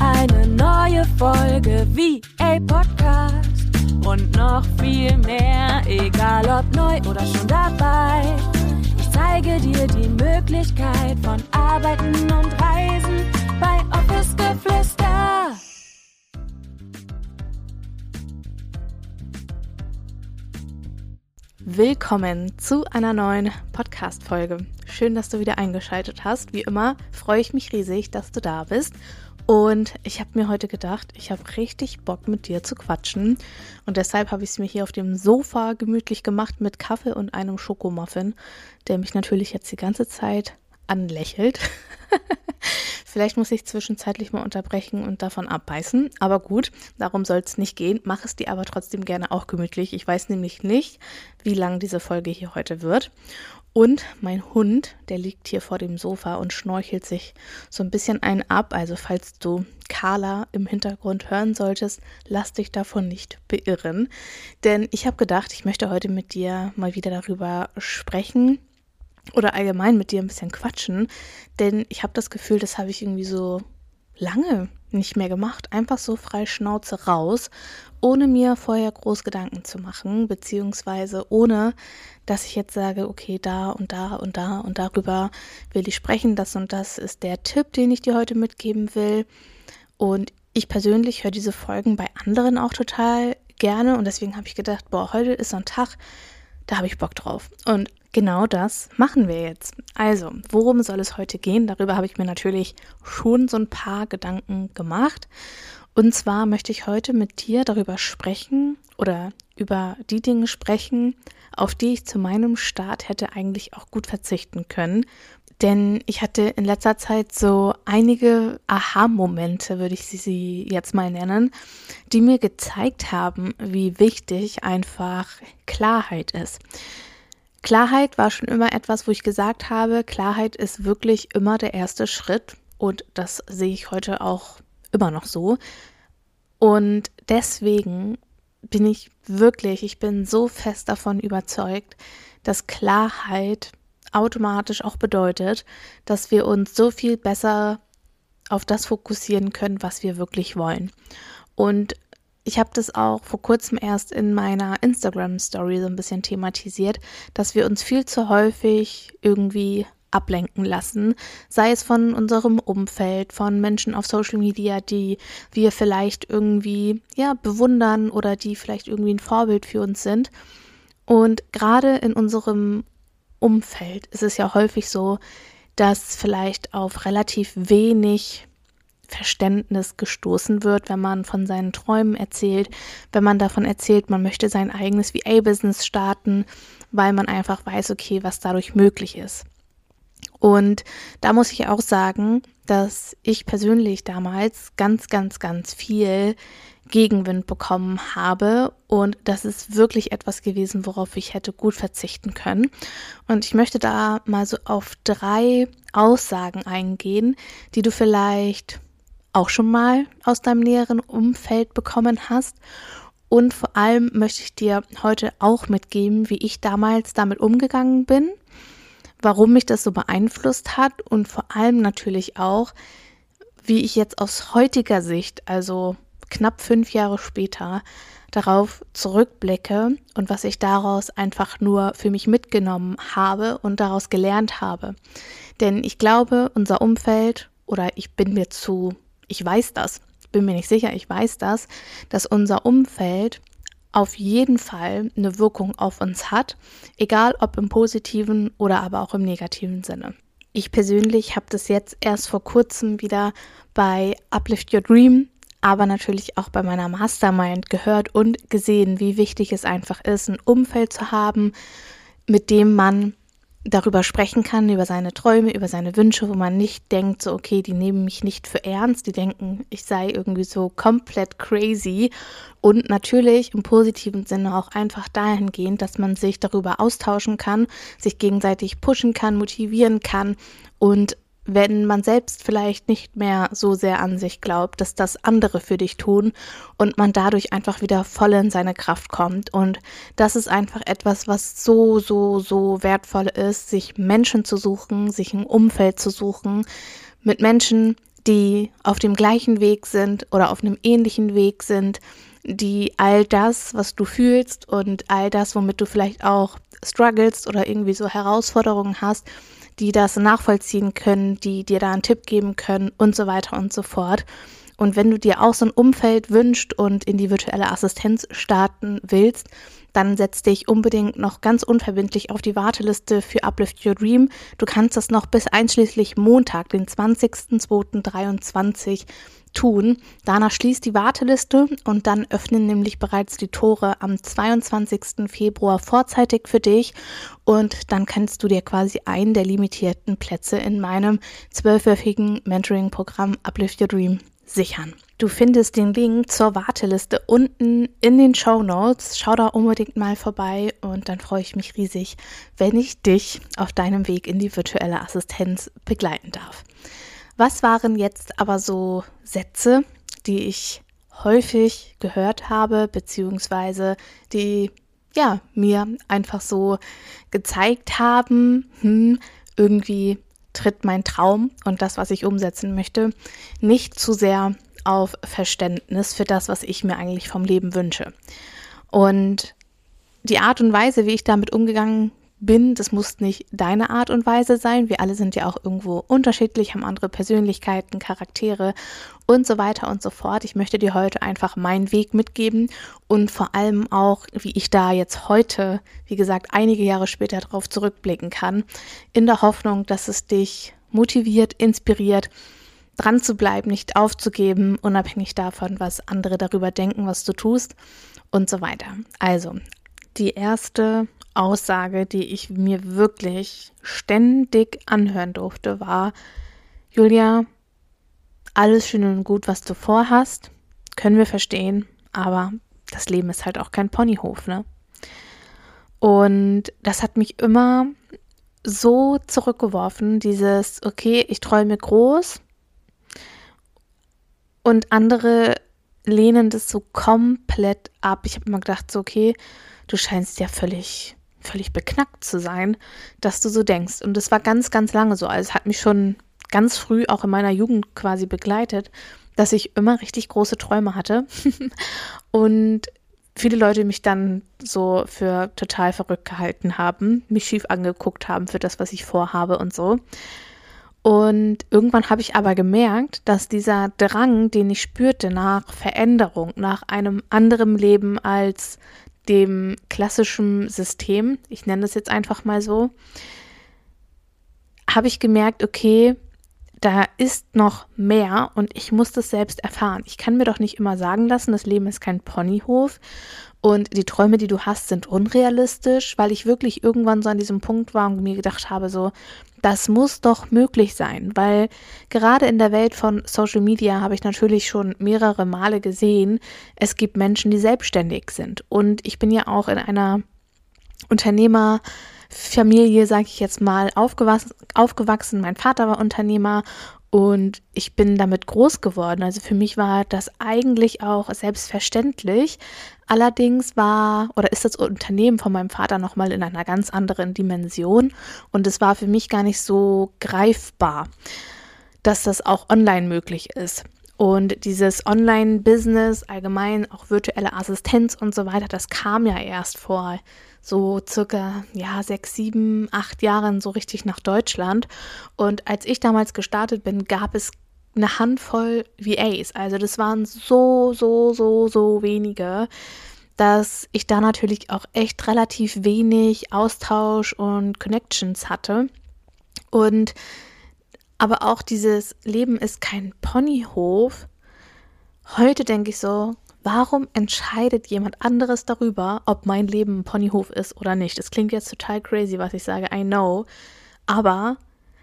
eine neue Folge VA Podcast. Und noch viel mehr, egal ob neu oder schon dabei. Ich zeige dir die Möglichkeit von Arbeiten und Reisen bei Office Geflüster. Willkommen zu einer neuen Podcast-Folge. Schön, dass du wieder eingeschaltet hast. Wie immer freue ich mich riesig, dass du da bist. Und ich habe mir heute gedacht, ich habe richtig Bock mit dir zu quatschen. Und deshalb habe ich es mir hier auf dem Sofa gemütlich gemacht mit Kaffee und einem Schokomuffin, der mich natürlich jetzt die ganze Zeit anlächelt. Vielleicht muss ich zwischenzeitlich mal unterbrechen und davon abbeißen. Aber gut, darum soll es nicht gehen. Mach es dir aber trotzdem gerne auch gemütlich. Ich weiß nämlich nicht, wie lang diese Folge hier heute wird. Und mein Hund, der liegt hier vor dem Sofa und schnorchelt sich so ein bisschen ein ab. Also falls du Carla im Hintergrund hören solltest, lass dich davon nicht beirren. Denn ich habe gedacht, ich möchte heute mit dir mal wieder darüber sprechen, oder allgemein mit dir ein bisschen quatschen, denn ich habe das Gefühl, das habe ich irgendwie so lange nicht mehr gemacht. Einfach so frei Schnauze raus, ohne mir vorher groß Gedanken zu machen, beziehungsweise ohne, dass ich jetzt sage, okay, da und da und da und darüber will ich sprechen, das und das ist der Tipp, den ich dir heute mitgeben will. Und ich persönlich höre diese Folgen bei anderen auch total gerne und deswegen habe ich gedacht, boah, heute ist so ein Tag, da habe ich Bock drauf. Und genau das machen wir jetzt. Also, worum soll es heute gehen? Darüber habe ich mir natürlich schon so ein paar Gedanken gemacht. Und zwar möchte ich heute mit dir darüber sprechen oder über die Dinge sprechen, auf die ich zu meinem Start hätte eigentlich auch gut verzichten können. Denn ich hatte in letzter Zeit so einige Aha-Momente, würde ich sie jetzt mal nennen, die mir gezeigt haben, wie wichtig einfach Klarheit ist. Klarheit war schon immer etwas, wo ich gesagt habe, Klarheit ist wirklich immer der erste Schritt und das sehe ich heute auch immer noch so. Und deswegen bin ich wirklich, ich bin so fest davon überzeugt, dass Klarheit automatisch auch bedeutet, dass wir uns so viel besser auf das fokussieren können, was wir wirklich wollen. Und ich habe das auch vor kurzem erst in meiner Instagram-Story so ein bisschen thematisiert, dass wir uns viel zu häufig irgendwie ablenken lassen, sei es von unserem Umfeld, von Menschen auf Social Media, die wir vielleicht irgendwie ja bewundern oder die vielleicht irgendwie ein Vorbild für uns sind. Und gerade in unserem Umfeld ist es ja häufig so, dass vielleicht auf relativ wenig Verständnis gestoßen wird, wenn man von seinen Träumen erzählt, wenn man davon erzählt, man möchte sein eigenes VA-Business starten, weil man einfach weiß, okay, was dadurch möglich ist. Und da muss ich auch sagen, dass ich persönlich damals ganz, ganz, ganz viel Gegenwind bekommen habe. Und das ist wirklich etwas gewesen, worauf ich hätte gut verzichten können. Und ich möchte da mal so auf drei Aussagen eingehen, die du vielleicht auch schon mal aus deinem näheren Umfeld bekommen hast. Und vor allem möchte ich dir heute auch mitgeben, wie ich damals damit umgegangen bin, warum mich das so beeinflusst hat und vor allem natürlich auch, wie ich jetzt aus heutiger Sicht, also knapp fünf Jahre später, darauf zurückblicke und was ich daraus einfach nur für mich mitgenommen habe und daraus gelernt habe. Denn ich glaube, unser Umfeld oder ich bin mir zu ich weiß das, bin mir nicht sicher, ich weiß das, dass unser Umfeld auf jeden Fall eine Wirkung auf uns hat, egal ob im positiven oder aber auch im negativen Sinne. Ich persönlich habe das jetzt erst vor kurzem wieder bei Uplift Your Dream, aber natürlich auch bei meiner Mastermind gehört und gesehen, wie wichtig es einfach ist, ein Umfeld zu haben, mit dem man darüber sprechen kann, über seine Träume, über seine Wünsche, wo man nicht denkt, so, okay, die nehmen mich nicht für ernst, die denken, ich sei irgendwie so komplett crazy. Und natürlich im positiven Sinne auch einfach dahingehend, dass man sich darüber austauschen kann, sich gegenseitig pushen kann, motivieren kann und wenn man selbst vielleicht nicht mehr so sehr an sich glaubt, dass das andere für dich tun und man dadurch einfach wieder voll in seine Kraft kommt. Und das ist einfach etwas, was so, so, so wertvoll ist, sich Menschen zu suchen, sich ein Umfeld zu suchen mit Menschen, die auf dem gleichen Weg sind oder auf einem ähnlichen Weg sind, die all das, was du fühlst und all das, womit du vielleicht auch struggles oder irgendwie so Herausforderungen hast, die das nachvollziehen können, die dir da einen Tipp geben können und so weiter und so fort. Und wenn du dir auch so ein Umfeld wünscht und in die virtuelle Assistenz starten willst, dann setz dich unbedingt noch ganz unverbindlich auf die Warteliste für Uplift Your Dream. Du kannst das noch bis einschließlich Montag, den 20.02.23 tun. Danach schließt die Warteliste und dann öffnen nämlich bereits die Tore am 22. Februar vorzeitig für dich und dann kannst du dir quasi einen der limitierten Plätze in meinem zwölfwöchigen Mentoring-Programm Uplift Your Dream sichern. Du findest den Link zur Warteliste unten in den Show Notes. Schau da unbedingt mal vorbei und dann freue ich mich riesig, wenn ich dich auf deinem Weg in die virtuelle Assistenz begleiten darf. Was waren jetzt aber so Sätze, die ich häufig gehört habe, beziehungsweise die ja mir einfach so gezeigt haben, hm, irgendwie tritt mein Traum und das, was ich umsetzen möchte, nicht zu sehr auf Verständnis für das, was ich mir eigentlich vom Leben wünsche. Und die Art und Weise, wie ich damit umgegangen bin, das muss nicht deine Art und Weise sein. Wir alle sind ja auch irgendwo unterschiedlich, haben andere Persönlichkeiten, Charaktere und so weiter und so fort. Ich möchte dir heute einfach meinen Weg mitgeben und vor allem auch, wie ich da jetzt heute, wie gesagt, einige Jahre später darauf zurückblicken kann, in der Hoffnung, dass es dich motiviert, inspiriert dran zu bleiben, nicht aufzugeben, unabhängig davon, was andere darüber denken, was du tust und so weiter. Also, die erste Aussage, die ich mir wirklich ständig anhören durfte, war, Julia, alles schön und gut, was du vorhast, können wir verstehen, aber das Leben ist halt auch kein Ponyhof, ne? Und das hat mich immer so zurückgeworfen, dieses, okay, ich träume groß, und andere lehnen das so komplett ab. Ich habe immer gedacht, so, okay, du scheinst ja völlig, völlig beknackt zu sein, dass du so denkst. Und das war ganz, ganz lange so. Also es hat mich schon ganz früh auch in meiner Jugend quasi begleitet, dass ich immer richtig große Träume hatte. und viele Leute mich dann so für total verrückt gehalten haben, mich schief angeguckt haben für das, was ich vorhabe und so. Und irgendwann habe ich aber gemerkt, dass dieser Drang, den ich spürte nach Veränderung, nach einem anderen Leben als dem klassischen System, ich nenne es jetzt einfach mal so, habe ich gemerkt, okay, da ist noch mehr und ich muss das selbst erfahren. Ich kann mir doch nicht immer sagen lassen, das Leben ist kein Ponyhof und die Träume, die du hast, sind unrealistisch, weil ich wirklich irgendwann so an diesem Punkt war und mir gedacht habe, so, das muss doch möglich sein, weil gerade in der Welt von Social Media habe ich natürlich schon mehrere Male gesehen, es gibt Menschen, die selbstständig sind. Und ich bin ja auch in einer Unternehmerfamilie, sage ich jetzt mal, aufgewachsen, aufgewachsen. Mein Vater war Unternehmer und ich bin damit groß geworden. Also für mich war das eigentlich auch selbstverständlich. Allerdings war oder ist das Unternehmen von meinem Vater nochmal in einer ganz anderen Dimension. Und es war für mich gar nicht so greifbar, dass das auch online möglich ist. Und dieses Online-Business, allgemein auch virtuelle Assistenz und so weiter, das kam ja erst vor so circa, ja, sechs, sieben, acht Jahren so richtig nach Deutschland. Und als ich damals gestartet bin, gab es eine Handvoll VAs. Also das waren so, so, so, so wenige, dass ich da natürlich auch echt relativ wenig Austausch und Connections hatte. Und aber auch dieses Leben ist kein Ponyhof. Heute denke ich so, Warum entscheidet jemand anderes darüber, ob mein Leben ein Ponyhof ist oder nicht? Es klingt jetzt total crazy, was ich sage, I know. Aber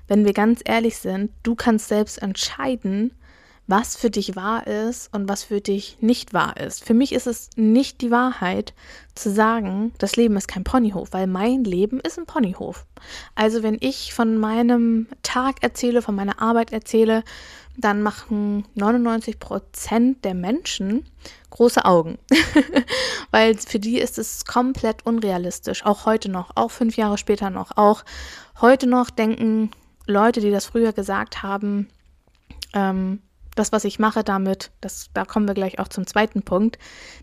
wenn wir ganz ehrlich sind, du kannst selbst entscheiden, was für dich wahr ist und was für dich nicht wahr ist. Für mich ist es nicht die Wahrheit zu sagen, das Leben ist kein Ponyhof, weil mein Leben ist ein Ponyhof. Also wenn ich von meinem Tag erzähle, von meiner Arbeit erzähle, dann machen 99 Prozent der Menschen große Augen, weil für die ist es komplett unrealistisch, auch heute noch, auch fünf Jahre später noch, auch heute noch denken Leute, die das früher gesagt haben, ähm, das, was ich mache damit, das, da kommen wir gleich auch zum zweiten Punkt,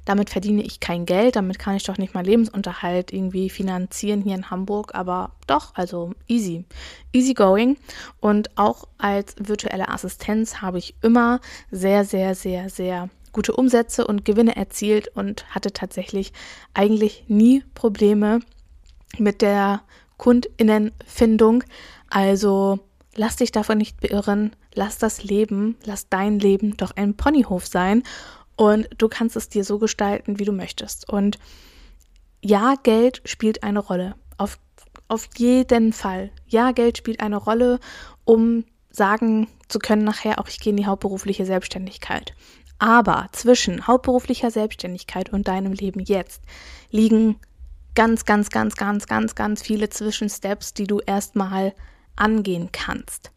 damit verdiene ich kein Geld, damit kann ich doch nicht meinen Lebensunterhalt irgendwie finanzieren hier in Hamburg, aber doch, also easy, easy going. Und auch als virtuelle Assistenz habe ich immer sehr, sehr, sehr, sehr gute Umsätze und Gewinne erzielt und hatte tatsächlich eigentlich nie Probleme mit der Kundinnenfindung. Also lass dich davon nicht beirren, lass das Leben, lass dein Leben doch ein Ponyhof sein und du kannst es dir so gestalten, wie du möchtest. Und ja, Geld spielt eine Rolle. Auf, auf jeden Fall. Ja, Geld spielt eine Rolle, um sagen zu können, nachher auch ich gehe in die hauptberufliche Selbstständigkeit. Aber zwischen hauptberuflicher Selbstständigkeit und deinem Leben jetzt liegen ganz, ganz, ganz, ganz, ganz, ganz viele Zwischensteps, die du erstmal angehen kannst.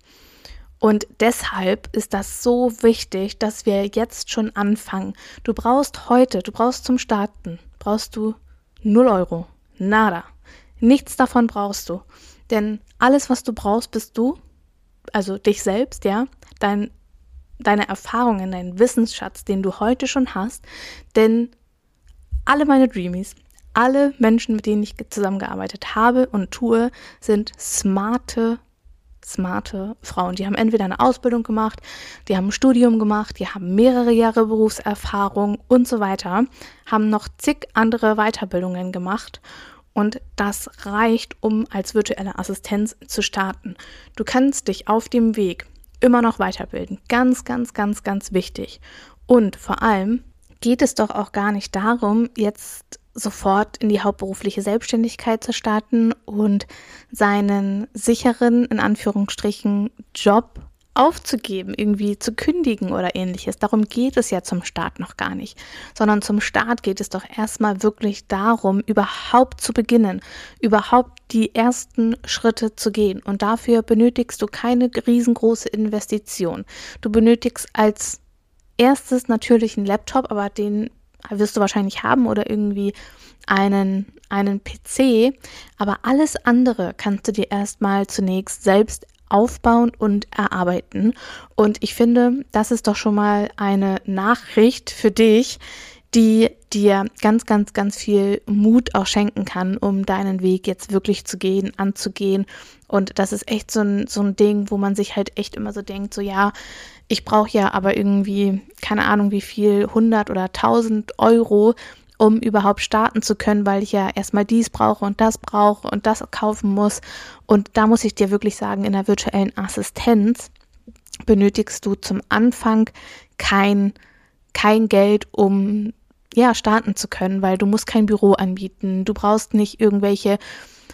Und deshalb ist das so wichtig, dass wir jetzt schon anfangen. Du brauchst heute, du brauchst zum Starten, brauchst du 0 Euro. Nada. Nichts davon brauchst du. Denn alles, was du brauchst, bist du, also dich selbst, ja, dein, deine Erfahrungen, dein Wissensschatz, den du heute schon hast. Denn alle meine Dreamies, alle Menschen, mit denen ich zusammengearbeitet habe und tue, sind smarte smarte Frauen. Die haben entweder eine Ausbildung gemacht, die haben ein Studium gemacht, die haben mehrere Jahre Berufserfahrung und so weiter, haben noch zig andere Weiterbildungen gemacht und das reicht, um als virtuelle Assistenz zu starten. Du kannst dich auf dem Weg immer noch weiterbilden. Ganz, ganz, ganz, ganz wichtig. Und vor allem geht es doch auch gar nicht darum, jetzt sofort in die hauptberufliche Selbstständigkeit zu starten und seinen sicheren, in Anführungsstrichen, Job aufzugeben, irgendwie zu kündigen oder ähnliches. Darum geht es ja zum Start noch gar nicht, sondern zum Start geht es doch erstmal wirklich darum, überhaupt zu beginnen, überhaupt die ersten Schritte zu gehen. Und dafür benötigst du keine riesengroße Investition. Du benötigst als erstes natürlich einen Laptop, aber den wirst du wahrscheinlich haben oder irgendwie einen, einen PC. Aber alles andere kannst du dir erstmal zunächst selbst aufbauen und erarbeiten. Und ich finde, das ist doch schon mal eine Nachricht für dich, die dir ganz, ganz, ganz viel Mut auch schenken kann, um deinen Weg jetzt wirklich zu gehen, anzugehen. Und das ist echt so ein, so ein Ding, wo man sich halt echt immer so denkt, so ja, ich brauche ja aber irgendwie, keine Ahnung wie viel, 100 oder 1000 Euro, um überhaupt starten zu können, weil ich ja erstmal dies brauche und das brauche und das kaufen muss. Und da muss ich dir wirklich sagen, in der virtuellen Assistenz benötigst du zum Anfang kein, kein Geld, um ja, starten zu können, weil du musst kein Büro anbieten, du brauchst nicht irgendwelche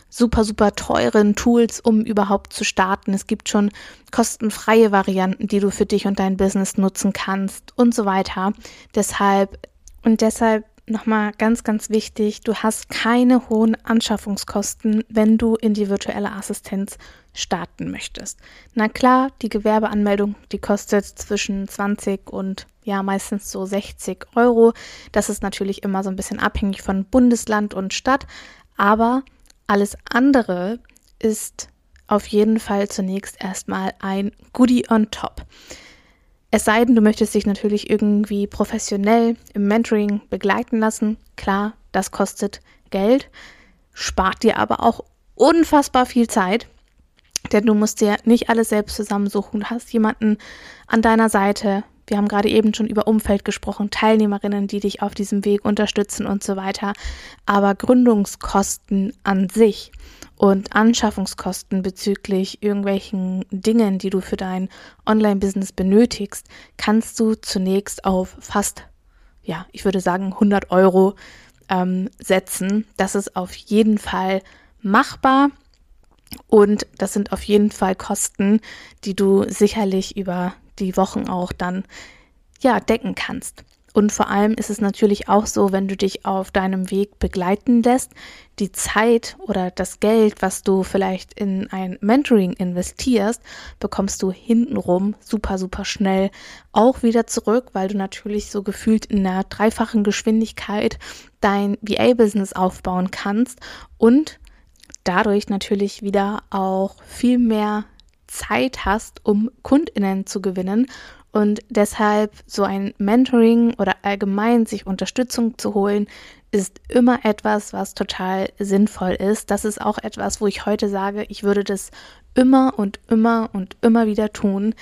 super, super teuren Tools, um überhaupt zu starten. Es gibt schon kostenfreie Varianten, die du für dich und dein Business nutzen kannst und so weiter. Deshalb und deshalb nochmal ganz, ganz wichtig, du hast keine hohen Anschaffungskosten, wenn du in die virtuelle Assistenz starten möchtest. Na klar, die Gewerbeanmeldung, die kostet zwischen 20 und ja meistens so 60 Euro. Das ist natürlich immer so ein bisschen abhängig von Bundesland und Stadt, aber alles andere ist auf jeden Fall zunächst erstmal ein Goodie on top. Es sei denn, du möchtest dich natürlich irgendwie professionell im Mentoring begleiten lassen. Klar, das kostet Geld, spart dir aber auch unfassbar viel Zeit, denn du musst dir nicht alles selbst zusammensuchen. Du hast jemanden an deiner Seite, wir haben gerade eben schon über Umfeld gesprochen, Teilnehmerinnen, die dich auf diesem Weg unterstützen und so weiter. Aber Gründungskosten an sich und Anschaffungskosten bezüglich irgendwelchen Dingen, die du für dein Online-Business benötigst, kannst du zunächst auf fast, ja, ich würde sagen 100 Euro ähm, setzen. Das ist auf jeden Fall machbar. Und das sind auf jeden Fall Kosten, die du sicherlich über die Wochen auch dann ja decken kannst. Und vor allem ist es natürlich auch so, wenn du dich auf deinem Weg begleiten lässt, die Zeit oder das Geld, was du vielleicht in ein Mentoring investierst, bekommst du hintenrum super, super schnell auch wieder zurück, weil du natürlich so gefühlt in einer dreifachen Geschwindigkeit dein VA-Business aufbauen kannst und dadurch natürlich wieder auch viel mehr Zeit hast, um Kundinnen zu gewinnen und deshalb so ein Mentoring oder allgemein sich Unterstützung zu holen, ist immer etwas, was total sinnvoll ist. Das ist auch etwas, wo ich heute sage, ich würde das immer und immer und immer wieder tun.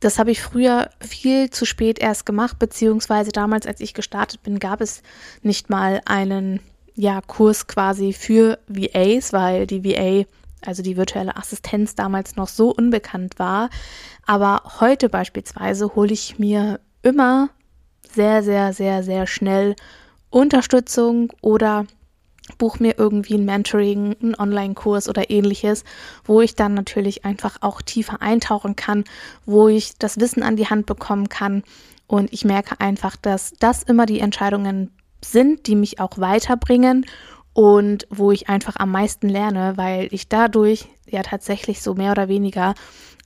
Das habe ich früher viel zu spät erst gemacht, beziehungsweise damals, als ich gestartet bin, gab es nicht mal einen ja, Kurs quasi für VAs, weil die VA, also die virtuelle Assistenz damals noch so unbekannt war. Aber heute beispielsweise hole ich mir immer sehr, sehr, sehr, sehr schnell Unterstützung oder buch mir irgendwie ein Mentoring, einen Online-Kurs oder ähnliches, wo ich dann natürlich einfach auch tiefer eintauchen kann, wo ich das Wissen an die Hand bekommen kann. Und ich merke einfach, dass das immer die Entscheidungen sind, die mich auch weiterbringen und wo ich einfach am meisten lerne, weil ich dadurch ja tatsächlich so mehr oder weniger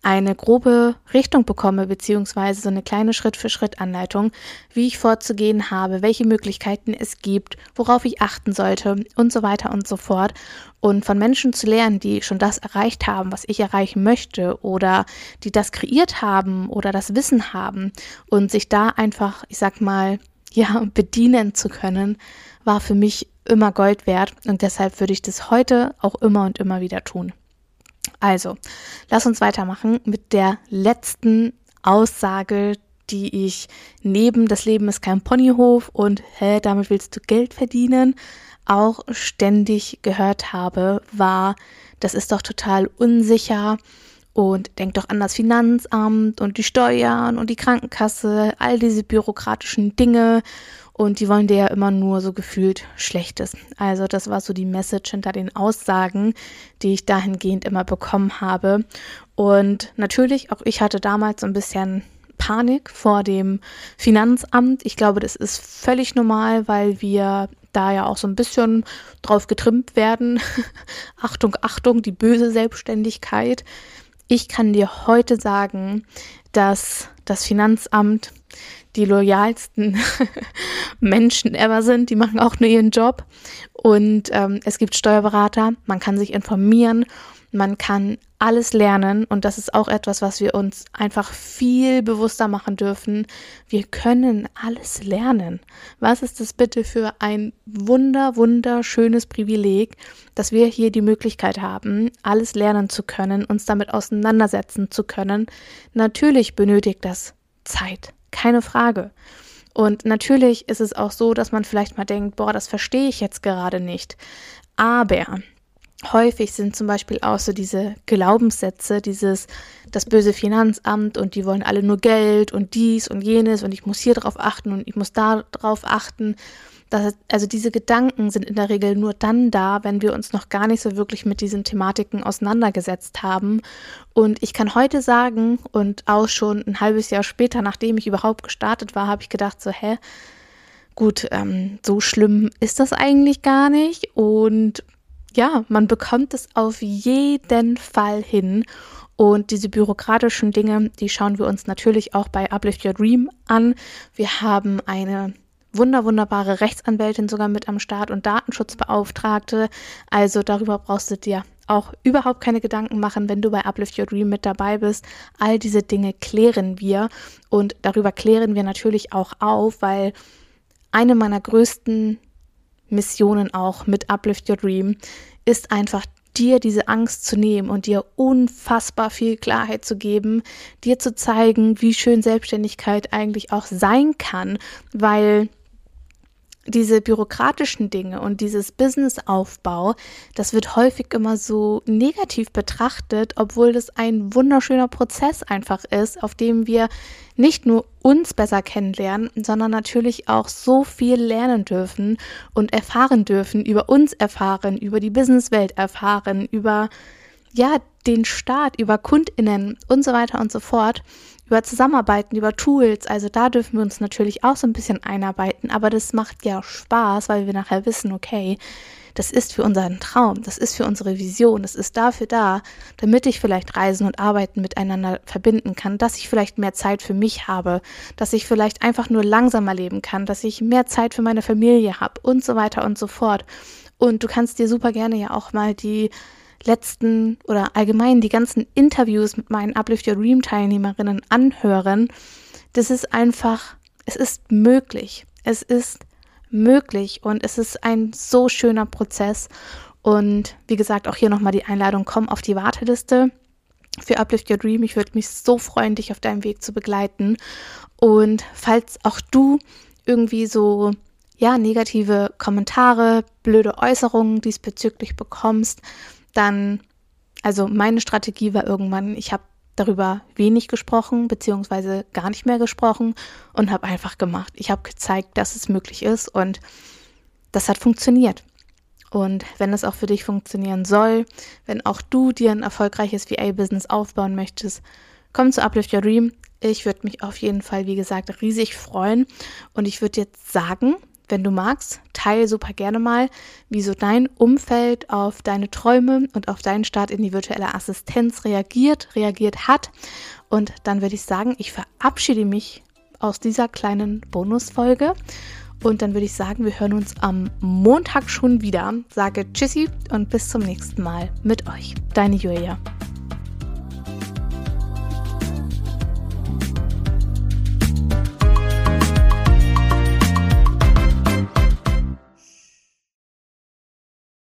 eine grobe Richtung bekomme, beziehungsweise so eine kleine Schritt-für-Schritt-Anleitung, wie ich vorzugehen habe, welche Möglichkeiten es gibt, worauf ich achten sollte und so weiter und so fort. Und von Menschen zu lernen, die schon das erreicht haben, was ich erreichen möchte, oder die das kreiert haben oder das Wissen haben und sich da einfach, ich sag mal, ja, bedienen zu können, war für mich immer Gold wert und deshalb würde ich das heute auch immer und immer wieder tun. Also, lass uns weitermachen mit der letzten Aussage, die ich neben das Leben ist kein Ponyhof und hä, damit willst du Geld verdienen, auch ständig gehört habe, war, das ist doch total unsicher und denk doch an das Finanzamt und die Steuern und die Krankenkasse, all diese bürokratischen Dinge und die wollen dir ja immer nur so gefühlt Schlechtes. Also das war so die Message hinter den Aussagen, die ich dahingehend immer bekommen habe. Und natürlich, auch ich hatte damals so ein bisschen Panik vor dem Finanzamt. Ich glaube, das ist völlig normal, weil wir da ja auch so ein bisschen drauf getrimmt werden. Achtung, Achtung, die böse Selbstständigkeit. Ich kann dir heute sagen, dass das Finanzamt die loyalsten Menschen ever sind. Die machen auch nur ihren Job. Und ähm, es gibt Steuerberater, man kann sich informieren, man kann alles lernen. Und das ist auch etwas, was wir uns einfach viel bewusster machen dürfen. Wir können alles lernen. Was ist das bitte für ein wunder, wunderschönes Privileg, dass wir hier die Möglichkeit haben, alles lernen zu können, uns damit auseinandersetzen zu können. Natürlich benötigt das Zeit. Keine Frage. Und natürlich ist es auch so, dass man vielleicht mal denkt, boah, das verstehe ich jetzt gerade nicht. Aber häufig sind zum Beispiel auch so diese Glaubenssätze, dieses, das böse Finanzamt und die wollen alle nur Geld und dies und jenes und ich muss hier drauf achten und ich muss da drauf achten. Das, also diese Gedanken sind in der Regel nur dann da, wenn wir uns noch gar nicht so wirklich mit diesen Thematiken auseinandergesetzt haben. Und ich kann heute sagen, und auch schon ein halbes Jahr später, nachdem ich überhaupt gestartet war, habe ich gedacht, so, hä, gut, ähm, so schlimm ist das eigentlich gar nicht. Und ja, man bekommt es auf jeden Fall hin. Und diese bürokratischen Dinge, die schauen wir uns natürlich auch bei Uplift Your Dream an. Wir haben eine wunder, wunderbare Rechtsanwältin sogar mit am Start und Datenschutzbeauftragte. Also darüber brauchst du dir auch überhaupt keine Gedanken machen, wenn du bei Uplift Your Dream mit dabei bist. All diese Dinge klären wir und darüber klären wir natürlich auch auf, weil eine meiner größten Missionen auch mit Uplift Your Dream ist einfach dir diese Angst zu nehmen und dir unfassbar viel Klarheit zu geben, dir zu zeigen, wie schön Selbstständigkeit eigentlich auch sein kann, weil diese bürokratischen Dinge und dieses Businessaufbau, das wird häufig immer so negativ betrachtet, obwohl das ein wunderschöner Prozess einfach ist, auf dem wir nicht nur uns besser kennenlernen, sondern natürlich auch so viel lernen dürfen und erfahren dürfen, über uns erfahren, über die Businesswelt erfahren, über ja, den Staat, über KundInnen und so weiter und so fort über Zusammenarbeiten, über Tools. Also da dürfen wir uns natürlich auch so ein bisschen einarbeiten, aber das macht ja Spaß, weil wir nachher wissen, okay, das ist für unseren Traum, das ist für unsere Vision, das ist dafür da, damit ich vielleicht Reisen und Arbeiten miteinander verbinden kann, dass ich vielleicht mehr Zeit für mich habe, dass ich vielleicht einfach nur langsamer leben kann, dass ich mehr Zeit für meine Familie habe und so weiter und so fort. Und du kannst dir super gerne ja auch mal die letzten oder allgemein die ganzen Interviews mit meinen Uplift Your Dream Teilnehmerinnen anhören, das ist einfach, es ist möglich. Es ist möglich und es ist ein so schöner Prozess. Und wie gesagt, auch hier nochmal die Einladung, komm auf die Warteliste für Uplift Your Dream. Ich würde mich so freuen, dich auf deinem Weg zu begleiten. Und falls auch du irgendwie so, ja, negative Kommentare, blöde Äußerungen diesbezüglich bekommst, dann, also meine Strategie war irgendwann, ich habe darüber wenig gesprochen, beziehungsweise gar nicht mehr gesprochen und habe einfach gemacht. Ich habe gezeigt, dass es möglich ist und das hat funktioniert. Und wenn es auch für dich funktionieren soll, wenn auch du dir ein erfolgreiches VA-Business aufbauen möchtest, komm zu Uplift Your Dream. Ich würde mich auf jeden Fall, wie gesagt, riesig freuen. Und ich würde jetzt sagen, wenn du magst, teile super gerne mal, wie so dein Umfeld auf deine Träume und auf deinen Start in die virtuelle Assistenz reagiert, reagiert hat. Und dann würde ich sagen, ich verabschiede mich aus dieser kleinen Bonusfolge und dann würde ich sagen, wir hören uns am Montag schon wieder. Sage Tschüssi und bis zum nächsten Mal mit euch. Deine Julia.